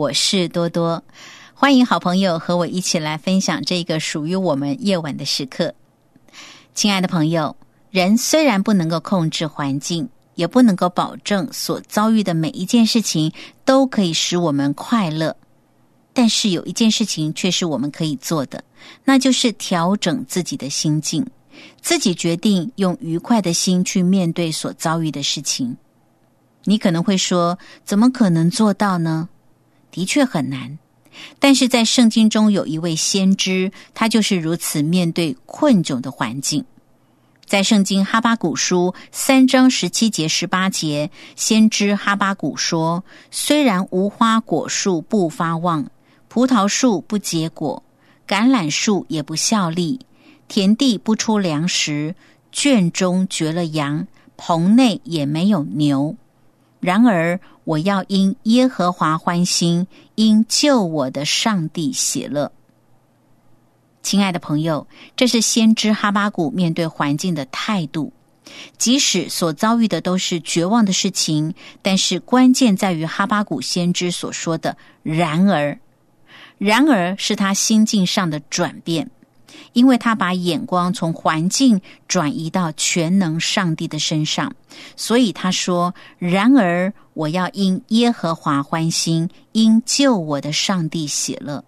我是多多，欢迎好朋友和我一起来分享这个属于我们夜晚的时刻。亲爱的朋友，人虽然不能够控制环境，也不能够保证所遭遇的每一件事情都可以使我们快乐，但是有一件事情却是我们可以做的，那就是调整自己的心境，自己决定用愉快的心去面对所遭遇的事情。你可能会说，怎么可能做到呢？的确很难，但是在圣经中有一位先知，他就是如此面对困窘的环境。在圣经哈巴谷书三章十七节、十八节，先知哈巴谷说：“虽然无花果树不发旺，葡萄树不结果，橄榄树也不效力，田地不出粮食，圈中绝了羊，棚内也没有牛。然而。”我要因耶和华欢心，因救我的上帝喜乐。亲爱的朋友，这是先知哈巴谷面对环境的态度。即使所遭遇的都是绝望的事情，但是关键在于哈巴谷先知所说的“然而”，然而是他心境上的转变。因为他把眼光从环境转移到全能上帝的身上，所以他说：“然而我要因耶和华欢心，因救我的上帝喜乐。”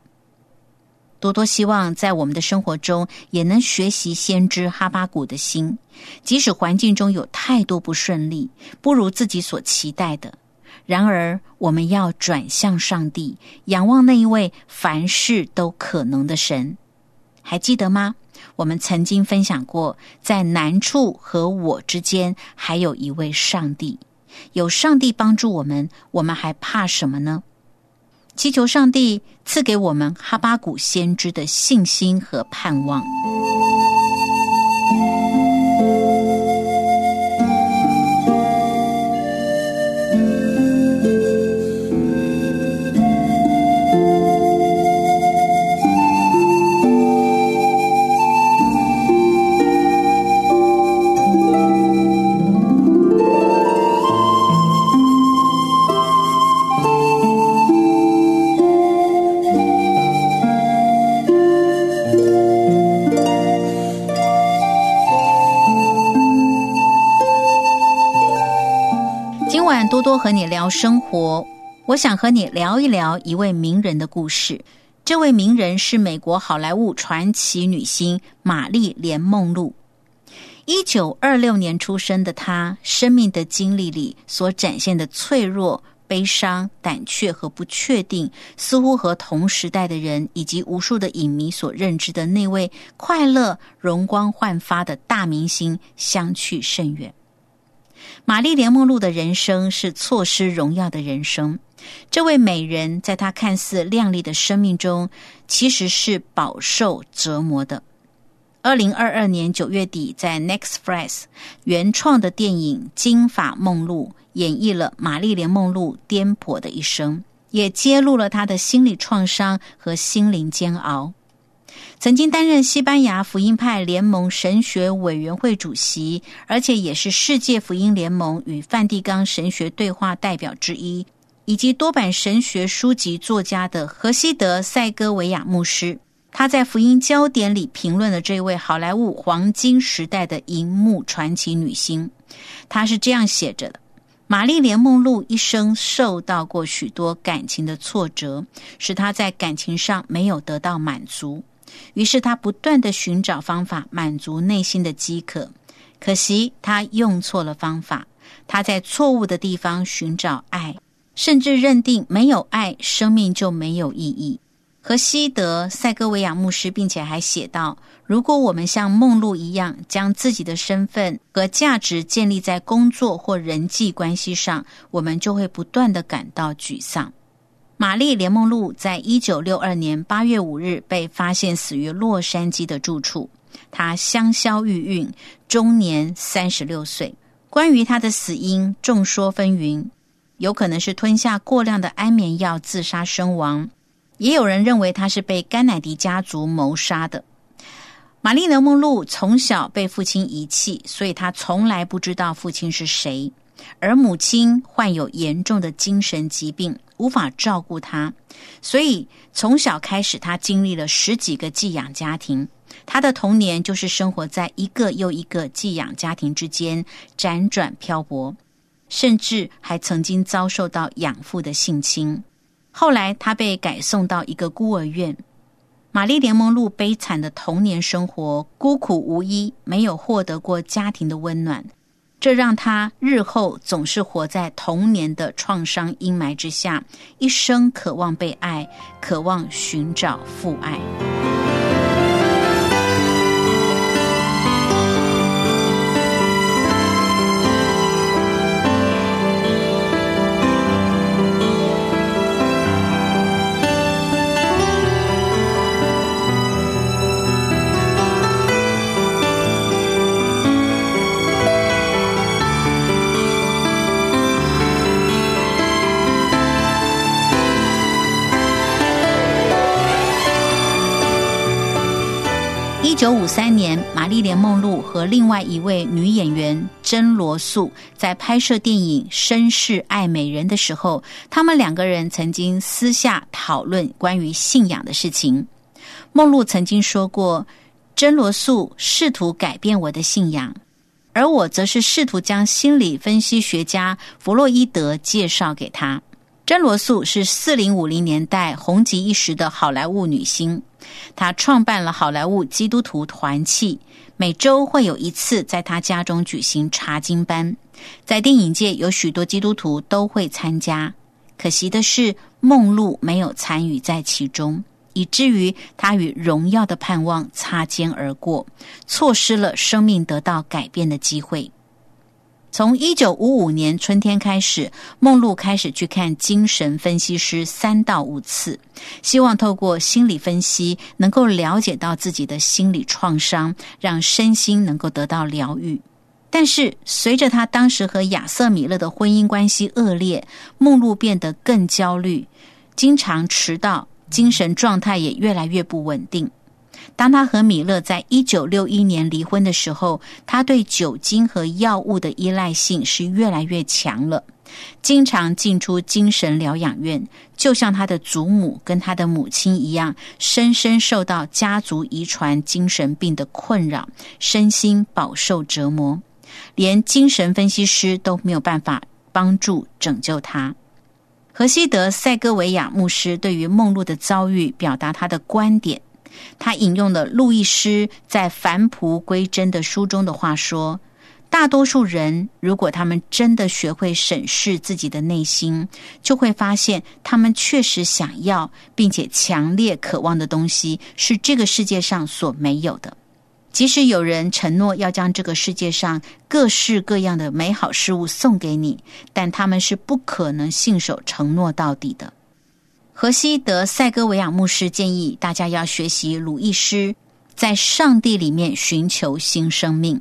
多多希望在我们的生活中也能学习先知哈巴谷的心，即使环境中有太多不顺利，不如自己所期待的，然而我们要转向上帝，仰望那一位凡事都可能的神。还记得吗？我们曾经分享过，在难处和我之间，还有一位上帝。有上帝帮助我们，我们还怕什么呢？祈求上帝赐给我们哈巴谷先知的信心和盼望。多多和你聊生活，我想和你聊一聊一位名人的故事。这位名人是美国好莱坞传奇女星玛丽莲梦露。一九二六年出生的她，生命的经历里所展现的脆弱、悲伤、胆怯和不确定，似乎和同时代的人以及无数的影迷所认知的那位快乐、容光焕发的大明星相去甚远。玛丽莲梦露的人生是错失荣耀的人生。这位美人，在她看似亮丽的生命中，其实是饱受折磨的。二零二二年九月底，在 Next Press 原创的电影《金发梦露》演绎了玛丽莲梦露颠簸的一生，也揭露了她的心理创伤和心灵煎熬。曾经担任西班牙福音派联盟神学委员会主席，而且也是世界福音联盟与梵蒂冈神学对话代表之一，以及多版神学书籍作家的荷西德·塞戈维亚牧师，他在福音焦点里评论了这位好莱坞黄金时代的荧幕传奇女星。他是这样写着的：玛丽莲·梦露一生受到过许多感情的挫折，使她在感情上没有得到满足。于是他不断的寻找方法满足内心的饥渴。可惜他用错了方法，他在错误的地方寻找爱，甚至认定没有爱，生命就没有意义。和西德塞戈维亚牧师，并且还写道：“如果我们像梦露一样，将自己的身份和价值建立在工作或人际关系上，我们就会不断的感到沮丧。”玛丽莲梦露在一九六二年八月五日被发现死于洛杉矶的住处，她香消玉殒，终年三十六岁。关于她的死因，众说纷纭，有可能是吞下过量的安眠药自杀身亡。也有人认为她是被甘乃迪家族谋杀的。玛丽莲·梦露从小被父亲遗弃，所以她从来不知道父亲是谁。而母亲患有严重的精神疾病，无法照顾她，所以从小开始，她经历了十几个寄养家庭。她的童年就是生活在一个又一个寄养家庭之间辗转漂泊，甚至还曾经遭受到养父的性侵。后来，他被改送到一个孤儿院。玛丽莲·梦露悲惨的童年生活，孤苦无依，没有获得过家庭的温暖，这让他日后总是活在童年的创伤阴霾之下，一生渴望被爱，渴望寻找父爱。九五三年，玛丽莲·梦露和另外一位女演员珍·罗素在拍摄电影《绅士爱美人》的时候，他们两个人曾经私下讨论关于信仰的事情。梦露曾经说过：“珍·罗素试图改变我的信仰，而我则是试图将心理分析学家弗洛伊德介绍给他。”珍·罗素是四零五零年代红极一时的好莱坞女星。他创办了好莱坞基督徒团契，每周会有一次在他家中举行查经班，在电影界有许多基督徒都会参加。可惜的是，梦露没有参与在其中，以至于他与荣耀的盼望擦肩而过，错失了生命得到改变的机会。从一九五五年春天开始，梦露开始去看精神分析师三到五次，希望透过心理分析能够了解到自己的心理创伤，让身心能够得到疗愈。但是，随着他当时和亚瑟米勒的婚姻关系恶劣，梦露变得更焦虑，经常迟到，精神状态也越来越不稳定。当他和米勒在一九六一年离婚的时候，他对酒精和药物的依赖性是越来越强了，经常进出精神疗养院，就像他的祖母跟他的母亲一样，深深受到家族遗传精神病的困扰，身心饱受折磨，连精神分析师都没有办法帮助拯救他。何西德·塞戈维亚牧师对于梦露的遭遇表达他的观点。他引用了路易斯在《返璞归真》的书中的话说：“大多数人，如果他们真的学会审视自己的内心，就会发现，他们确实想要并且强烈渴望的东西是这个世界上所没有的。即使有人承诺要将这个世界上各式各样的美好事物送给你，但他们是不可能信守承诺到底的。”荷西德·塞戈维亚牧师建议大家要学习鲁易斯，在上帝里面寻求新生命。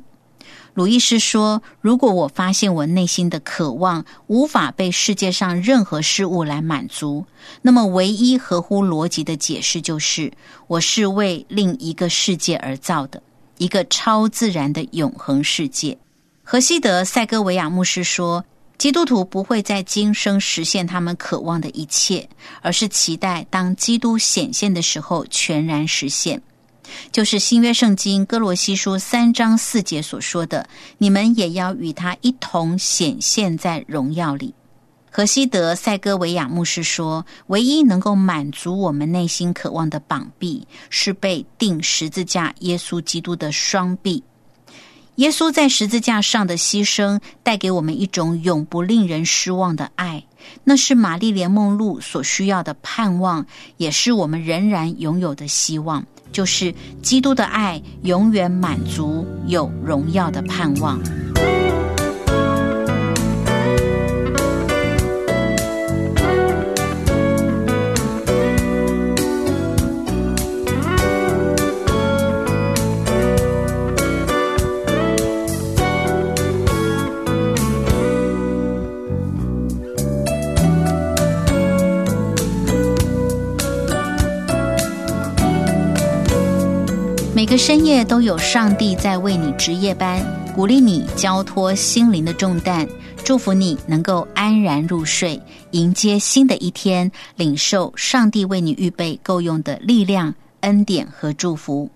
鲁易斯说：“如果我发现我内心的渴望无法被世界上任何事物来满足，那么唯一合乎逻辑的解释就是，我是为另一个世界而造的，一个超自然的永恒世界。”荷西德·塞戈维亚牧师说。基督徒不会在今生实现他们渴望的一切，而是期待当基督显现的时候全然实现。就是新约圣经哥罗西书三章四节所说的：“你们也要与他一同显现在荣耀里。”荷西德塞戈维亚牧师说：“唯一能够满足我们内心渴望的膀臂，是被钉十字架耶稣基督的双臂。耶稣在十字架上的牺牲，带给我们一种永不令人失望的爱，那是玛丽莲梦露所需要的盼望，也是我们仍然拥有的希望，就是基督的爱永远满足有荣耀的盼望。”每个深夜都有上帝在为你值夜班，鼓励你交托心灵的重担，祝福你能够安然入睡，迎接新的一天，领受上帝为你预备够用的力量、恩典和祝福。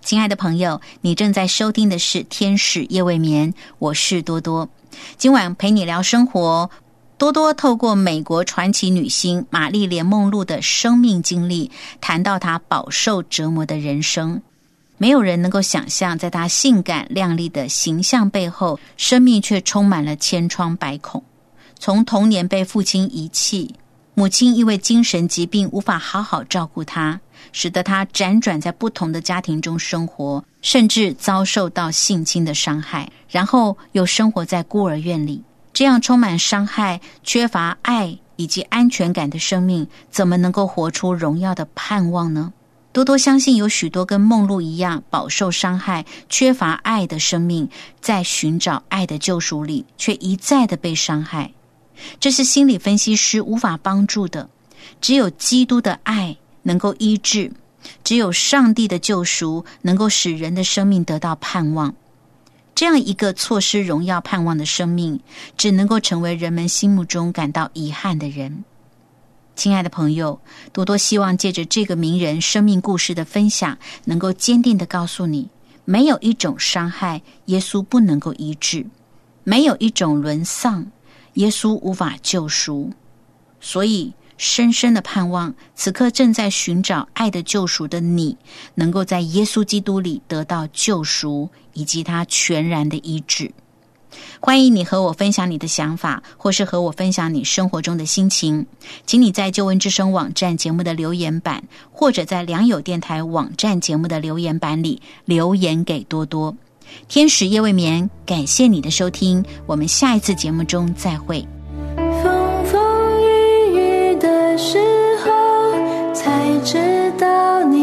亲爱的朋友，你正在收听的是《天使夜未眠》，我是多多，今晚陪你聊生活。多多透过美国传奇女星玛丽莲梦露的生命经历，谈到她饱受折磨的人生。没有人能够想象，在她性感靓丽的形象背后，生命却充满了千疮百孔。从童年被父亲遗弃，母亲因为精神疾病无法好好照顾她，使得她辗转在不同的家庭中生活，甚至遭受到性侵的伤害，然后又生活在孤儿院里。这样充满伤害、缺乏爱以及安全感的生命，怎么能够活出荣耀的盼望呢？多多相信，有许多跟梦露一样饱受伤害、缺乏爱的生命，在寻找爱的救赎里，却一再的被伤害。这是心理分析师无法帮助的。只有基督的爱能够医治，只有上帝的救赎能够使人的生命得到盼望。这样一个错失荣耀盼望的生命，只能够成为人们心目中感到遗憾的人。亲爱的朋友，多多希望借着这个名人生命故事的分享，能够坚定的告诉你：没有一种伤害，耶稣不能够医治；没有一种沦丧，耶稣无法救赎。所以，深深的盼望，此刻正在寻找爱的救赎的你，能够在耶稣基督里得到救赎，以及他全然的医治。欢迎你和我分享你的想法，或是和我分享你生活中的心情。请你在旧闻之声网站节目的留言板，或者在良友电台网站节目的留言板里留言给多多。天使夜未眠，感谢你的收听，我们下一次节目中再会。风风雨雨的时候，才知道你。